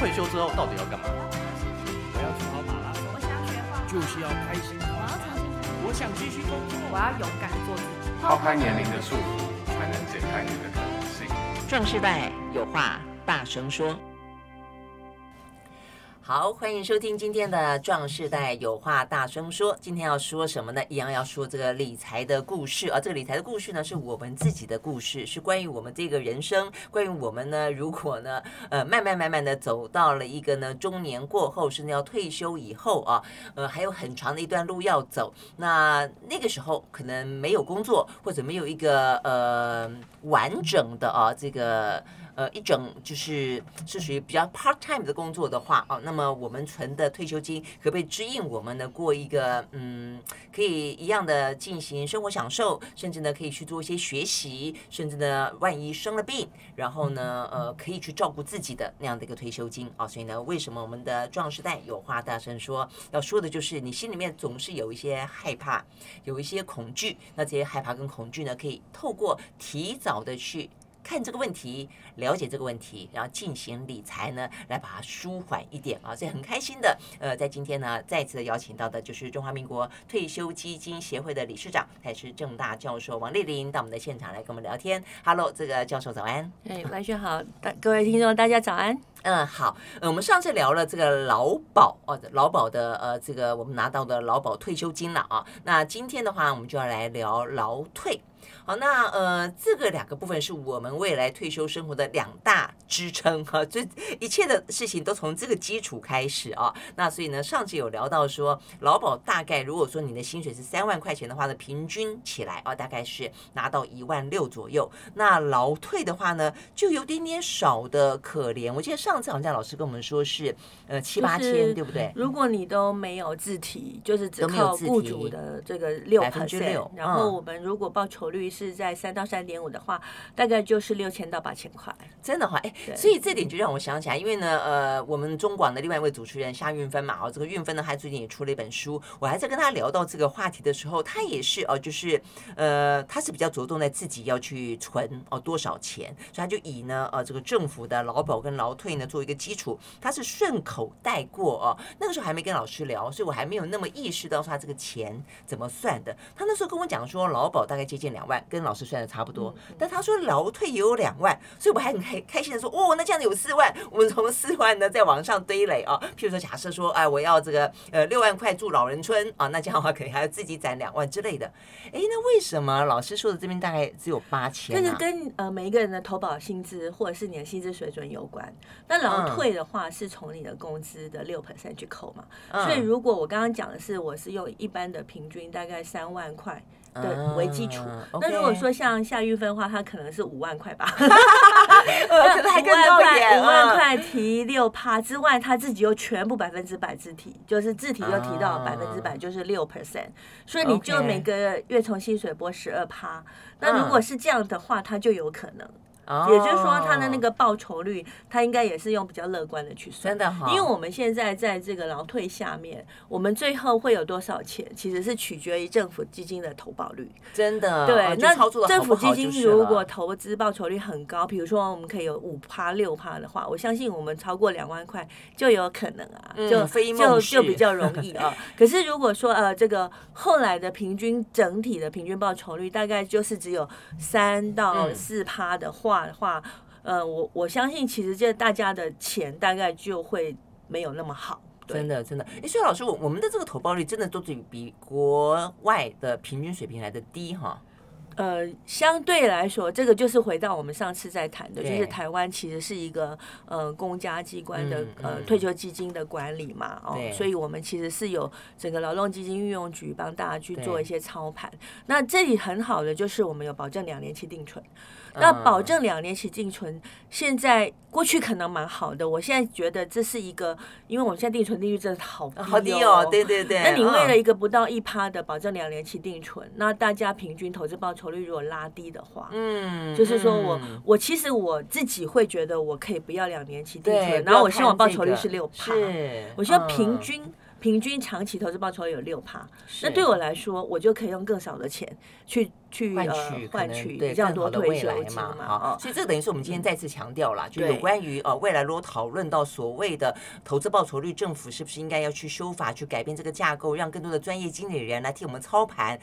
退休之后到底要干嘛？我要去跑马拉松，我想学画画，就是要开心。我要重新，我想继续工作，我要勇敢做自己。抛开年龄的束缚，才能解开你的可能性。壮世代有话大声说。好，欢迎收听今天的《壮士代有话大声说》。今天要说什么呢？一样要说这个理财的故事啊。这个理财的故事呢，是我们自己的故事，是关于我们这个人生，关于我们呢，如果呢，呃，慢慢慢慢的走到了一个呢中年过后，甚至要退休以后啊，呃，还有很长的一段路要走。那那个时候可能没有工作，或者没有一个呃完整的啊这个。呃，一整就是是属于比较 part time 的工作的话啊，那么我们存的退休金可不可以指引我们呢过一个嗯，可以一样的进行生活享受，甚至呢可以去做一些学习，甚至呢万一生了病，然后呢呃可以去照顾自己的那样的一个退休金啊。所以呢，为什么我们的壮士代有话大声说，要说的就是你心里面总是有一些害怕，有一些恐惧，那这些害怕跟恐惧呢，可以透过提早的去。看这个问题，了解这个问题，然后进行理财呢，来把它舒缓一点啊，所以很开心的。呃，在今天呢，再次的邀请到的就是中华民国退休基金协会的理事长，他也是正大教授王丽玲，到我们的现场来跟我们聊天。Hello，这个教授早安。哎，完全好，大各位听众大家早安。嗯，好。呃，我们上次聊了这个劳保哦，劳保的呃，这个我们拿到的劳保退休金了啊。那今天的话，我们就要来聊劳退。好，那呃，这个两个部分是我们未来退休生活的两大支撑哈，这一切的事情都从这个基础开始啊。那所以呢，上次有聊到说，劳保大概如果说你的薪水是三万块钱的话呢，平均起来啊，大概是拿到一万六左右。那劳退的话呢，就有点点少的可怜。我记得上次好像老师跟我们说是呃七八千，对不对？如果你都没有自提，就是只靠雇主的这个六百分之六，然后我们如果报酬率是在三到三点五的话，大概就是六千到八千块。真的话，哎，所以这点就让我想起来，因为呢，呃，我们中广的另外一位主持人夏运芬嘛，哦，这个运芬呢，他最近也出了一本书。我还在跟他聊到这个话题的时候，他也是哦，就是呃，他是比较着重在自己要去存哦多少钱，所以他就以呢，呃，这个政府的劳保跟劳退呢做一个基础，他是顺口带过哦。那个时候还没跟老师聊，所以我还没有那么意识到说他这个钱怎么算的。他那时候跟我讲说，劳保大概接近两万。跟老师算的差不多，但他说劳退也有两万，所以我还很开开心的说，哦，那这样子有四万，我们从四万呢再往上堆垒啊。譬如说，假设说，哎，我要这个呃六万块住老人村啊，那这样的话肯定还要自己攒两万之类的。哎，那为什么老师说的这边大概只有八千？这个跟呃每一个人的投保薪资或者是你的薪资水准有关。那劳退的话是从你的工资的六 percent 去扣嘛，所以如果我刚刚讲的是我是用一般的平均大概三万块。的为基础，那如果说像夏玉芬的话，他可能是五万块吧，呃，可能还更高一点，五万块提六趴之外，他自己又全部百分之百自提，就是自提又提到百分之百，就是六 percent，所以你就每个月从薪水拨十二趴，那如果是这样的话，他就有可能。也就是说，他的那个报酬率，他应该也是用比较乐观的去算。真的好，因为我们现在在这个劳退下面，我们最后会有多少钱，其实是取决于政府基金的投保率。真的，对，那政府基金如果投资报酬率很高，比如说我们可以有五趴六趴的话，我相信我们超过两万块就有可能啊，就就就比较容易啊。可是如果说呃，这个后来的平均整体的平均报酬率大概就是只有三到四趴的话。的话，呃，我我相信其实这大家的钱大概就会没有那么好，真的真的。哎，所以老师，我我们的这个投报率真的都是比国外的平均水平来的低哈。呃，相对来说，这个就是回到我们上次在谈的，就是台湾其实是一个呃公家机关的呃退休基金的管理嘛，哦，所以我们其实是有整个劳动基金运用局帮大家去做一些操盘。那这里很好的就是我们有保证两年期定存。那保证两年期定存，现在过去可能蛮好的，我现在觉得这是一个，因为我们现在定存利率真的好低哦，好低哦，对对对。那你为了一个不到一趴的保证两年期定存，那大家平均投资报酬率如果拉低的话，嗯，就是说我我其实我自己会觉得我可以不要两年期定存，然后我希望报酬率是六趴，我希望平均。平均长期投资报酬有六趴，那对我来说，我就可以用更少的钱去去换取换取比较多的未来嘛。好，所以这等于是我们今天再次强调了，就有关于呃未来如果讨论到所谓的投资报酬率，政府是不是应该要去修法去改变这个架构，让更多的专业经理人来替我们操盘。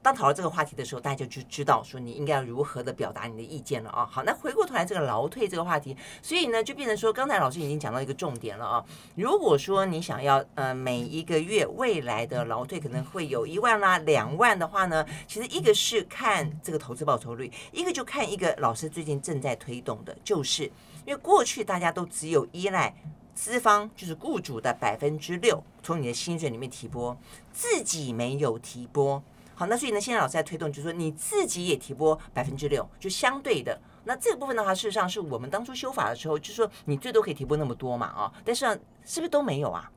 当讨论这个话题的时候，大家就知道说你应该要如何的表达你的意见了啊。好，那回过头来这个劳退这个话题，所以呢就变成说，刚才老师已经讲到一个重点了啊。如果说你想要呃每一个月未来的劳退可能会有一万啦、两万的话呢，其实一个是看这个投资报酬率，一个就看一个老师最近正在推动的，就是因为过去大家都只有依赖资方，就是雇主的百分之六从你的薪水里面提拨，自己没有提拨。好，那所以呢，现在老师在推动，就是说你自己也提拨百分之六，就相对的。那这个部分的话，事实上是我们当初修法的时候，就是说你最多可以提拨那么多嘛，啊，但是是不是都没有啊？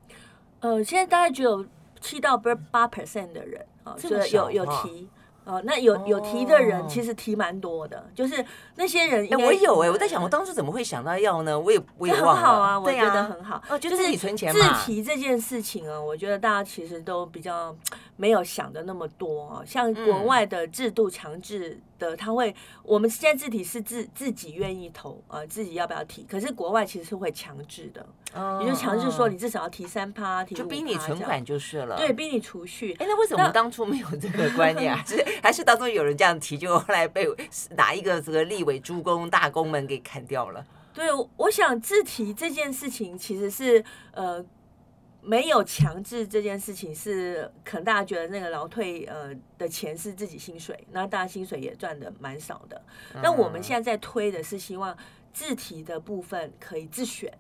呃，现在大概只有七到八 percent 的人啊，这个有有提。哦，那有有提的人其实提蛮多的，就是那些人。哎，我有哎，我在想，我当初怎么会想到要呢？我也我也忘了。很好啊，我觉得很好。哦，就是自己存钱嘛。自提这件事情啊，我觉得大家其实都比较没有想的那么多啊。像国外的制度强制的，他会我们现在自提是自自己愿意投呃，自己要不要提？可是国外其实是会强制的，也就强制说你至少要提三趴，提，就逼你存款就是了。对，逼你储蓄。哎，那为什么当初没有这个观念啊？是还是当初有人这样提，就后来被哪一个这个立委诸公大公们给砍掉了？对，我想自提这件事情其实是呃没有强制这件事情是，可能大家觉得那个劳退呃的钱是自己薪水，那大家薪水也赚的蛮少的。那、嗯、我们现在在推的是希望自提的部分可以自选，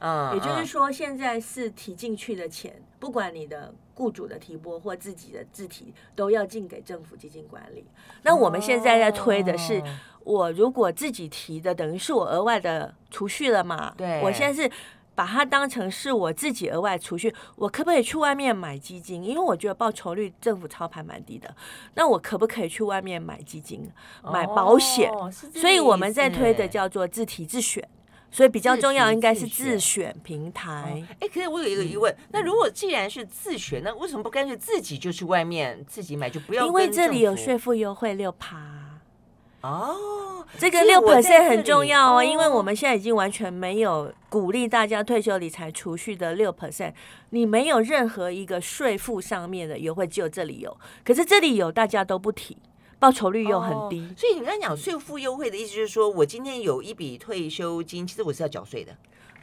嗯，也就是说现在是提进去的钱，不管你的。雇主的提拨或自己的自提都要进给政府基金管理。那我们现在在推的是，我如果自己提的，等于是我额外的储蓄了嘛？对，我现在是把它当成是我自己额外储蓄。我可不可以去外面买基金？因为我觉得报酬率政府操盘蛮低的。那我可不可以去外面买基金、买保险？所以我们在推的叫做自提自选。所以比较重要应该是自选平台。哎，可是我有一个疑问，那如果既然是自选，那为什么不干脆自己就去外面自己买，就不要？因为这里有税负优惠六趴。哦，这个六 percent 很重要哦，因为我们现在已经完全没有鼓励大家退休理财储蓄的六 percent，你没有任何一个税负上面的优惠，只有这里有。可是这里有，大家都不提。报酬率又很低，哦、所以你刚才讲税负优惠的意思就是说，我今天有一笔退休金，其实我是要缴税的。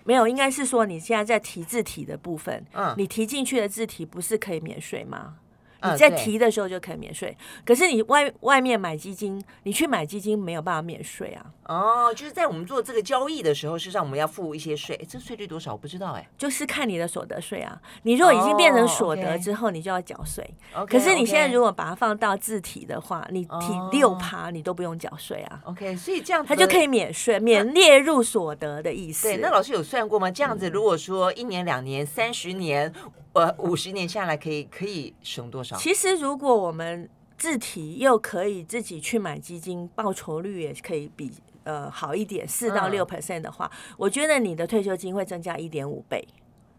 没有，应该是说你现在在提字体的部分，嗯，你提进去的字体不是可以免税吗？你在提的时候就可以免税，可是你外外面买基金，你去买基金没有办法免税啊。哦，就是在我们做这个交易的时候，事实上我们要付一些税。这税率多少？我不知道哎。就是看你的所得税啊。你如果已经变成所得之后，你就要缴税。可是你现在如果把它放到自提的话，你提六趴，你都不用缴税啊。OK，所以这样它就可以免税，免列入所得的意思。对，那老师有算过吗？这样子如果说一年、两年、三十年。呃，五十年下来可以可以省多少？其实如果我们自提又可以自己去买基金，报酬率也可以比呃好一点，四到六 percent 的话，嗯、我觉得你的退休金会增加一点五倍。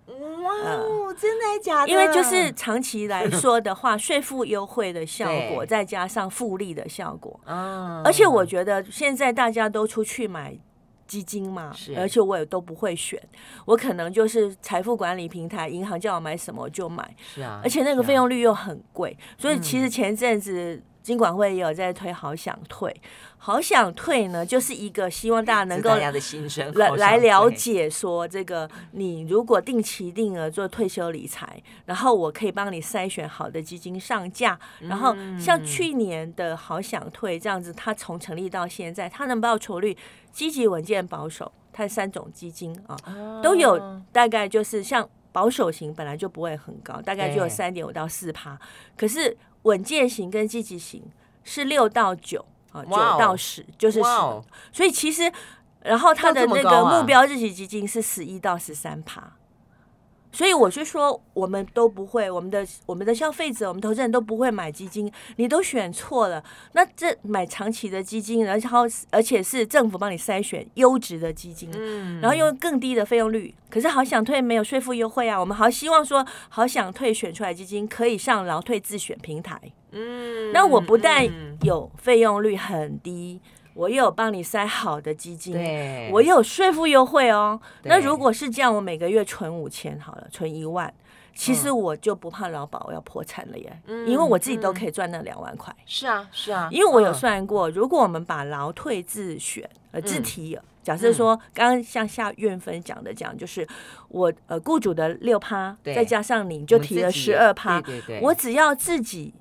哇哦，真的假的？因为就是长期来说的话，税负优惠的效果，再加上复利的效果，嗯，而且我觉得现在大家都出去买。基金嘛，而且我也都不会选，我可能就是财富管理平台，银行叫我买什么我就买，是啊，而且那个费用率又很贵，所以其实前阵子金管会也有在推好想退。好想退呢，就是一个希望大家能够来来了解说，这个你如果定期定额做退休理财，然后我可以帮你筛选好的基金上架，然后像去年的好想退这样子，它从成立到现在，它能报酬率积极、稳健、保守，它三种基金啊都有，大概就是像保守型本来就不会很高，大概就有三点五到四趴，可是稳健型跟积极型是六到九。啊，九到十就是十，所以其实，然后它的那个目标日期基金是十一到十三趴，所以我就说，我们都不会，我们的我们的消费者，我们投资人都不会买基金，你都选错了。那这买长期的基金，然后而且是政府帮你筛选优质的基金，嗯，然后用更低的费用率，可是好想退没有税负优惠啊。我们好希望说，好想退选出来基金可以上劳退自选平台，嗯，那我不但有费用率很低。我又有帮你塞好的基金，对。我有税负优惠哦。那如果是这样，我每个月存五千好了，存一万，其实我就不怕劳保要破产了耶，嗯、因为我自己都可以赚那两万块。是啊，是啊，因为我有算过，如果我们把劳退自选呃自提，嗯、假设说刚刚像夏韵芬讲的讲，就是我呃雇主的六趴，再加上你就提了十二趴，对对对，我只要自己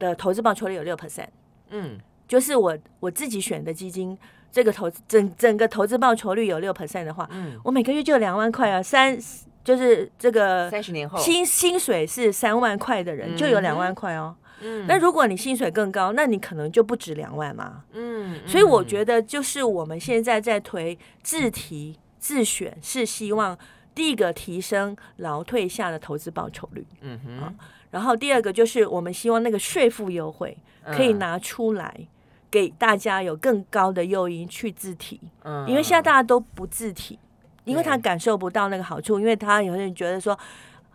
的投资报酬率有六 percent，嗯。就是我我自己选的基金，这个投资整整个投资报酬率有六 percent 的话，嗯，我每个月就两万块啊，三就是这个三十年后薪薪水是三万块的人就有两万块哦，嗯，那如果你薪水更高，那你可能就不止两万嘛，嗯，所以我觉得就是我们现在在推自提自选，是希望第一个提升劳退下的投资报酬率，嗯哼，然后第二个就是我们希望那个税负优惠可以拿出来。给大家有更高的诱因去自提，嗯，因为现在大家都不自提，因为他感受不到那个好处，因为他有些人觉得说，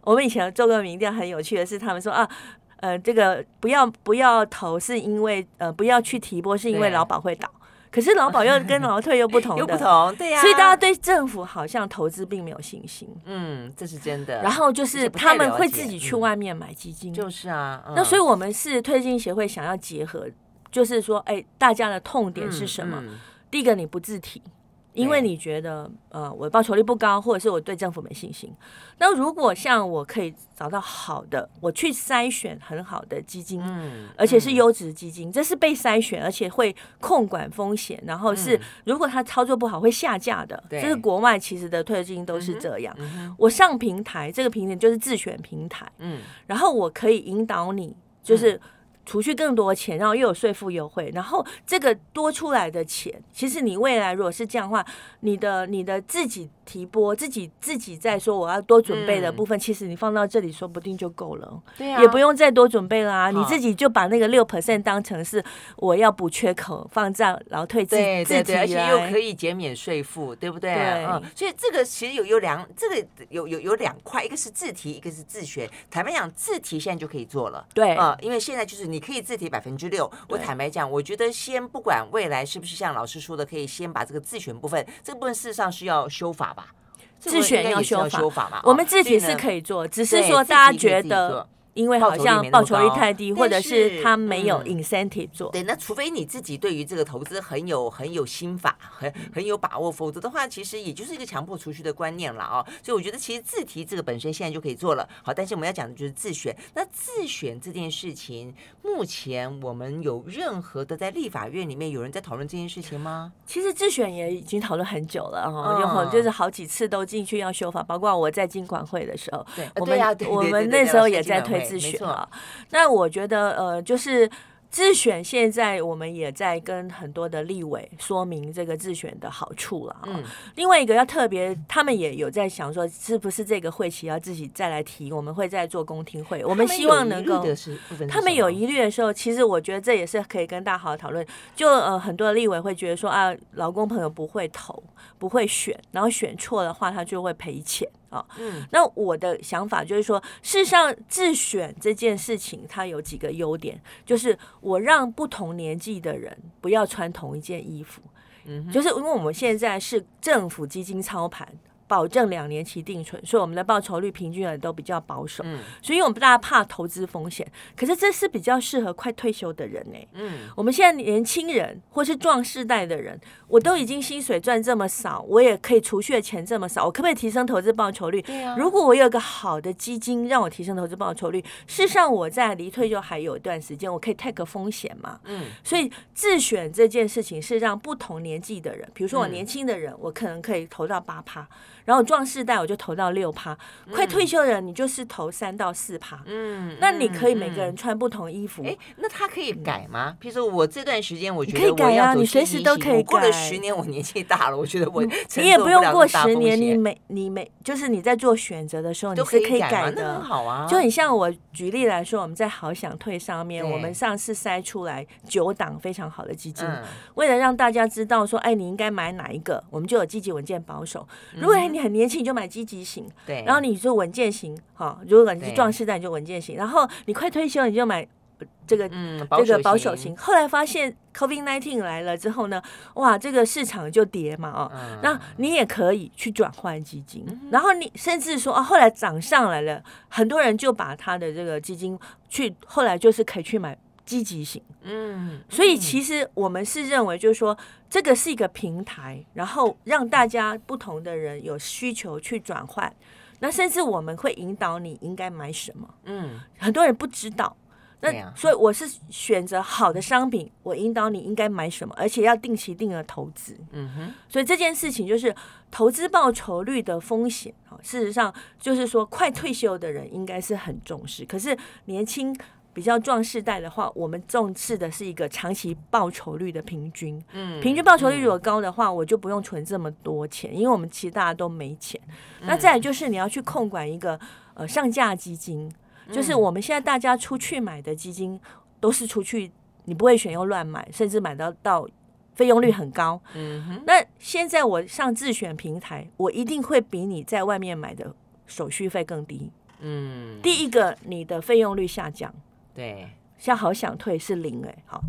我们以前做过民调，很有趣的是，他们说啊，呃，这个不要不要投，是因为呃不要去提拨，是因为劳保会倒，可是劳保又跟劳退又不同的，又不同，对呀，所以大家对政府好像投资并没有信心，嗯，这是真的。然后就是他们会自己去外面买基金，就是啊，那所以我们是推进协会想要结合。就是说，哎，大家的痛点是什么？嗯嗯、第一个，你不自提，因为你觉得，呃，我的报酬率不高，或者是我对政府没信心。那如果像我可以找到好的，我去筛选很好的基金，嗯、而且是优质基金，嗯、这是被筛选，而且会控管风险，然后是、嗯、如果他操作不好会下架的。这对是国外其实的退休基金都是这样。我上平台，这个平台就是自选平台，嗯，然后我可以引导你，就是。嗯储蓄更多钱，然后又有税负优惠，然后这个多出来的钱，其实你未来如果是这样的话，你的你的自己提拨，自己自己在说我要多准备的部分，嗯、其实你放到这里说不定就够了，对啊，也不用再多准备啦、啊。你自己就把那个六 percent 当成是我要补缺口，放在劳退自对对对，而且又可以减免税负，对不对？对嗯，所以这个其实有有两，这个有有有两块，一个是自提，一个是自学。坦白讲，自提现在就可以做了，对啊、嗯，因为现在就是你。可以自提百分之六。我坦白讲，我觉得先不管未来是不是像老师说的，可以先把这个自选部分，这个部分事实上是要修法吧？自选要修法，嘛？我们自提是可以做，只是说大家觉得。因为好像报酬率太低，或者是他没有 incentive 做。对，那除非你自己对于这个投资很有很有心法，很很有把握，否则的话，其实也就是一个强迫储蓄的观念了啊。所以我觉得其实自提这个本身现在就可以做了。好，但是我们要讲的就是自选。那自选这件事情，目前我们有任何的在立法院里面有人在讨论这件事情吗？其实自选也已经讨论很久了哈，有就是好几次都进去要修法，包括我在经管会的时候，对，我们我们那时候也在推。自选啊，那我觉得呃，就是自选。现在我们也在跟很多的立委说明这个自选的好处了。嗯，另外一个要特别，他们也有在想说，是不是这个会期要自己再来提？我们会再做公听会。我们希望能够，他们有疑虑的时候，其实我觉得这也是可以跟大家好好讨论。就呃，很多的立委会觉得说啊，劳工朋友不会投，不会选，然后选错的话，他就会赔钱。啊，嗯，那我的想法就是说，事实上自选这件事情，它有几个优点，就是我让不同年纪的人不要穿同一件衣服，嗯，就是因为我们现在是政府基金操盘。保证两年期定存，所以我们的报酬率平均也都比较保守。嗯，所以我们大家怕投资风险，可是这是比较适合快退休的人呢。嗯，我们现在年轻人或是壮世代的人，我都已经薪水赚这么少，我也可以储蓄的钱这么少，我可不可以提升投资报酬率？对啊。如果我有个好的基金让我提升投资报酬率，事实上我在离退休还有一段时间，我可以 take 个风险嘛。嗯。所以自选这件事情是让不同年纪的人，比如说我年轻的人，我可能可以投到八趴。然后壮世代我就投到六趴，嗯、快退休的人你就是投三到四趴。嗯，那你可以每个人穿不同衣服。哎、嗯，那他可以改吗？譬如说我这段时间我觉得可以改啊，你随时都可以改。过了十年，我年纪大了，我觉得我你也不用过十年，你每你每就是你在做选择的时候，你是可以改的。很好啊，就很像我举例来说，我们在好想退上面，我们上次筛出来九档非常好的基金，嗯、为了让大家知道说，哎，你应该买哪一个，我们就有积极稳健保守。如果你很年轻，你就买积极型，对、嗯，然后你就稳健型，哈，如果你是壮士代，你就稳健型，然后你快退休，你就买。这个、嗯、这个保守型，后来发现 COVID nineteen 来了之后呢，哇，这个市场就跌嘛，哦，嗯、那你也可以去转换基金，嗯、然后你甚至说啊，后来涨上来了，很多人就把他的这个基金去，后来就是可以去买积极型，嗯，所以其实我们是认为，就是说这个是一个平台，然后让大家不同的人有需求去转换，那甚至我们会引导你应该买什么，嗯，很多人不知道。那所以我是选择好的商品，我引导你应该买什么，而且要定期定额投资。嗯哼，所以这件事情就是投资报酬率的风险啊。事实上就是说，快退休的人应该是很重视，可是年轻比较壮世代的话，我们重视的是一个长期报酬率的平均。嗯，平均报酬率如果高的话，我就不用存这么多钱，因为我们其实大家都没钱。那再来就是你要去控管一个呃上架基金。就是我们现在大家出去买的基金，都是出去，你不会选又乱买，甚至买到到费用率很高。嗯哼。那现在我上自选平台，我一定会比你在外面买的手续费更低。嗯。第一个，你的费用率下降。对。像好想退是零哎，好。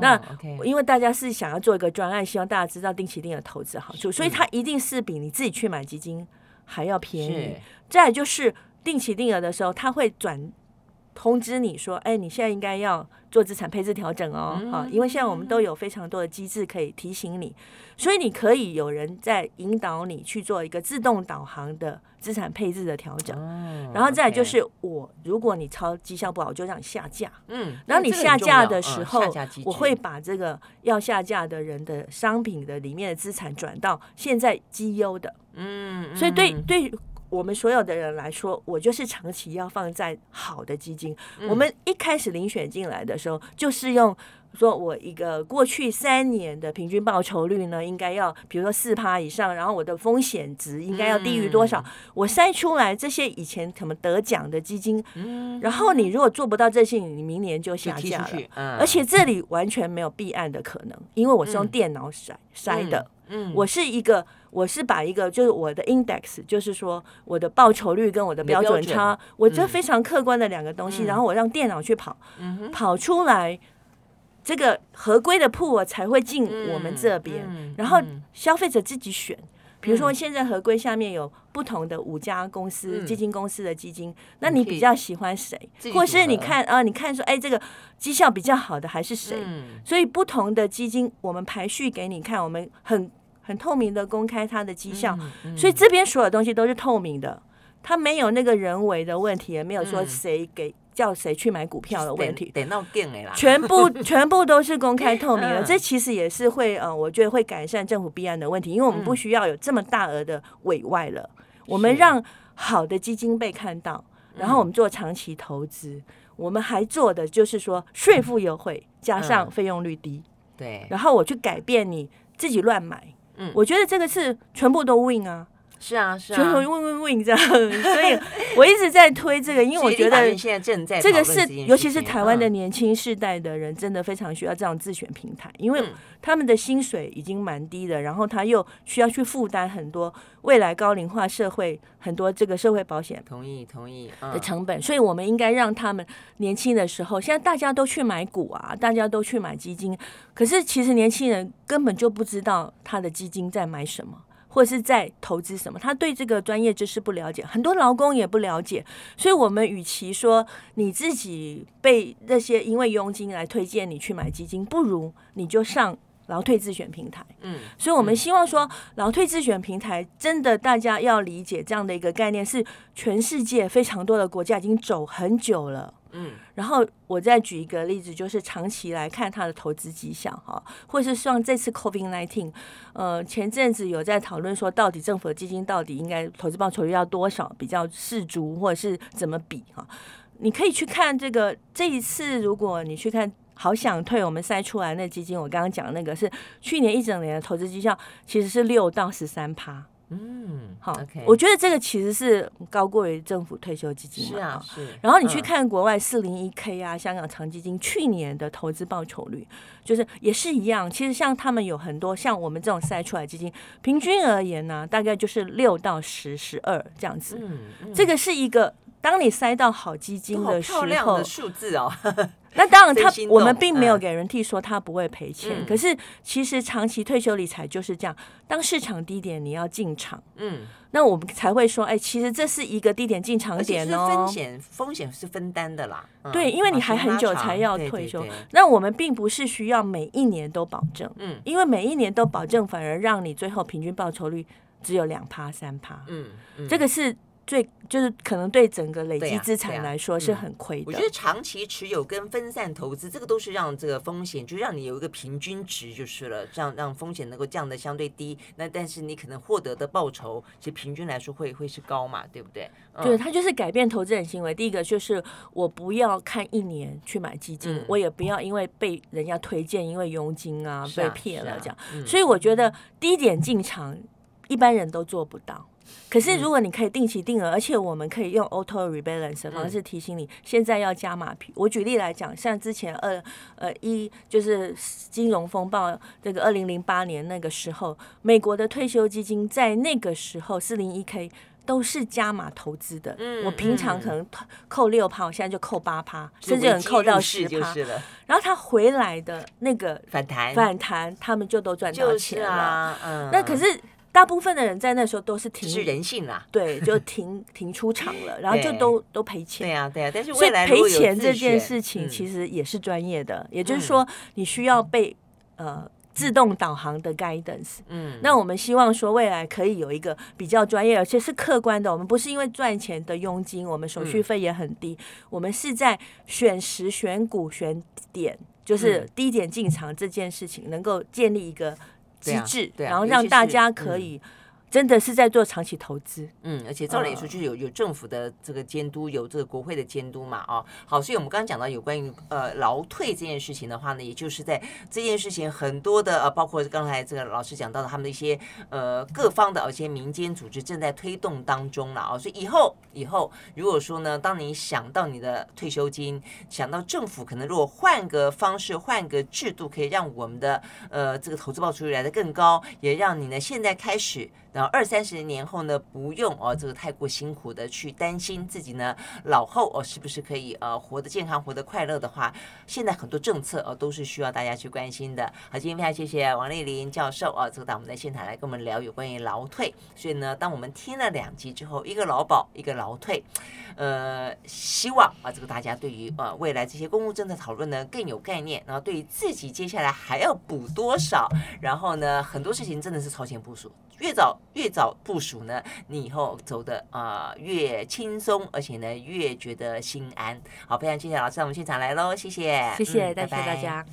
那因为大家是想要做一个专案，希望大家知道定期定额投资好处，所以它一定是比你自己去买基金还要便宜。再来就是。定期定额的时候，它会转通知你说：“哎，你现在应该要做资产配置调整哦。”啊，因为现在我们都有非常多的机制可以提醒你，所以你可以有人在引导你去做一个自动导航的资产配置的调整。然后再就是我，如果你超绩效不好，我就让你下架。嗯，然后你下架的时候，我会把这个要下架的人的商品的里面的资产转到现在绩优的。嗯，所以对对。我们所有的人来说，我就是长期要放在好的基金。嗯、我们一开始遴选进来的时候，就是用说我一个过去三年的平均报酬率呢，应该要比如说四趴以上，然后我的风险值应该要低于多少，嗯、我筛出来这些以前可能得奖的基金。嗯、然后你如果做不到这些，你明年就下架了。嗯、而且这里完全没有避案的可能，因为我是用电脑筛筛的。嗯，我是一个。我是把一个就是我的 index，就是说我的报酬率跟我的标准差，准我这非常客观的两个东西，嗯、然后我让电脑去跑，嗯、跑出来这个合规的 pool 才会进我们这边，嗯嗯、然后消费者自己选。比如说现在合规下面有不同的五家公司、嗯、基金公司的基金，那你比较喜欢谁？或是你看啊，你看说哎，这个绩效比较好的还是谁？嗯、所以不同的基金我们排序给你看，我们很。很透明的公开它的绩效，所以这边所有东西都是透明的，它没有那个人为的问题，也没有说谁给叫谁去买股票的问题，得闹定啦，全部 全部都是公开透明的，这其实也是会呃，我觉得会改善政府弊案的问题，因为我们不需要有这么大额的委外了，嗯、我们让好的基金被看到，然后我们做长期投资，嗯、我们还做的就是说税负优惠加上费用率低，嗯、对，然后我去改变你自己乱买。嗯，我觉得这个是全部都 win 啊，是啊，是啊，全部 win win win 这样，所以 我一直在推这个，因为我觉得现在正在这个是，尤其是台湾的年轻世代的人，真的非常需要这样自选平台，因为他们的薪水已经蛮低的，然后他又需要去负担很多未来高龄化社会很多这个社会保险，同意同意的成本，所以我们应该让他们年轻的时候，现在大家都去买股啊，大家都去买基金，可是其实年轻人根本就不知道他的基金在买什么。或是在投资什么，他对这个专业知识不了解，很多劳工也不了解，所以我们与其说你自己被那些因为佣金来推荐你去买基金，不如你就上劳退自选平台。嗯，所以我们希望说劳退自选平台真的大家要理解这样的一个概念，是全世界非常多的国家已经走很久了。嗯，然后我再举一个例子，就是长期来看它的投资绩效哈，或是像这次 COVID nineteen，呃，前阵子有在讨论说，到底政府的基金到底应该投资报酬率要多少比较适足，或者是怎么比哈？你可以去看这个这一次，如果你去看好想退我们筛出来那基金，我刚刚讲那个是去年一整年的投资绩效，其实是六到十三趴。嗯，好.我觉得这个其实是高过于政府退休基金嘛。是啊，是。然后你去看国外四零一 K 啊，香港长基金去年的投资报酬率，就是也是一样。其实像他们有很多像我们这种筛出来基金，平均而言呢，大概就是六到十、十二这样子。嗯，嗯，这个是一个当你塞到好基金的时候，漂亮的数字哦。那当然，他我们并没有给人替说他不会赔钱，嗯。可是其实长期退休理财就是这样，当市场低点你要进场，嗯，那我们才会说，哎，其实这是一个低点进场点哦。风险风险是分担的啦，嗯，对，因为你还很久才要退休。那我们并不是需要每一年都保证，嗯，因为每一年都保证，反而让你最后平均报酬率只有两趴三趴，嗯，这个是。最就是可能对整个累积资产来说是很亏的。我觉得长期持有跟分散投资，这个都是让这个风险，就让你有一个平均值就是了，这样让风险能够降得相对低。那但是你可能获得的报酬，其实平均来说会会是高嘛，对不对？嗯、对，它就是改变投资人行为。第一个就是我不要看一年去买基金，嗯、我也不要因为被人家推荐，因为佣金啊，啊被骗了这样、嗯。所以我觉得低点进场，一般人都做不到。可是，如果你可以定期定额，而且我们可以用 auto rebalance 的方式提醒你，现在要加码。我举例来讲，像之前二呃一就是金融风暴这个二零零八年那个时候，美国的退休基金在那个时候四零一 K 都是加码投资的。嗯我平常可能扣六趴，我现在就扣八趴，甚至有人扣到十趴。然后他回来的那个反弹反弹，他们就都赚到钱了。嗯那可是。大部分的人在那时候都是停，是人性啦，对，就停停出场了，然后就都都赔钱。对啊，对啊，但是未来赔钱这件事情其实也是专业的，嗯、也就是说你需要被呃自动导航的 guidance。嗯，那我们希望说未来可以有一个比较专业而且是客观的，我们不是因为赚钱的佣金，我们手续费也很低，嗯、我们是在选时选股选点，就是低点进场这件事情能够建立一个。机制，然后让大家可以。真的是在做长期投资，嗯，而且照理说就是有有政府的这个监督，有这个国会的监督嘛，啊，好，所以我们刚刚讲到有关于呃劳退这件事情的话呢，也就是在这件事情很多的呃，包括刚才这个老师讲到的他们的一些呃各方的一些民间组织正在推动当中了啊、哦，所以以后以后如果说呢，当你想到你的退休金，想到政府可能如果换个方式换个制度，可以让我们的呃这个投资报酬率来的更高，也让你呢现在开始。然后二三十年后呢，不用哦，这个太过辛苦的去担心自己呢老后哦是不是可以呃活得健康、活得快乐的话，现在很多政策哦都是需要大家去关心的。好，今天非常谢谢王丽玲教授啊，这个到我们的现场来跟我们聊有关于劳退。所以呢，当我们听了两集之后，一个劳保，一个劳退，呃，希望啊这个大家对于呃未来这些公共政策讨论呢更有概念，然后对于自己接下来还要补多少，然后呢很多事情真的是超前部署。越早越早部署呢，你以后走的啊、呃、越轻松，而且呢越觉得心安。好，非常谢谢老师，我们现场来喽，谢谢，谢谢，谢谢大家。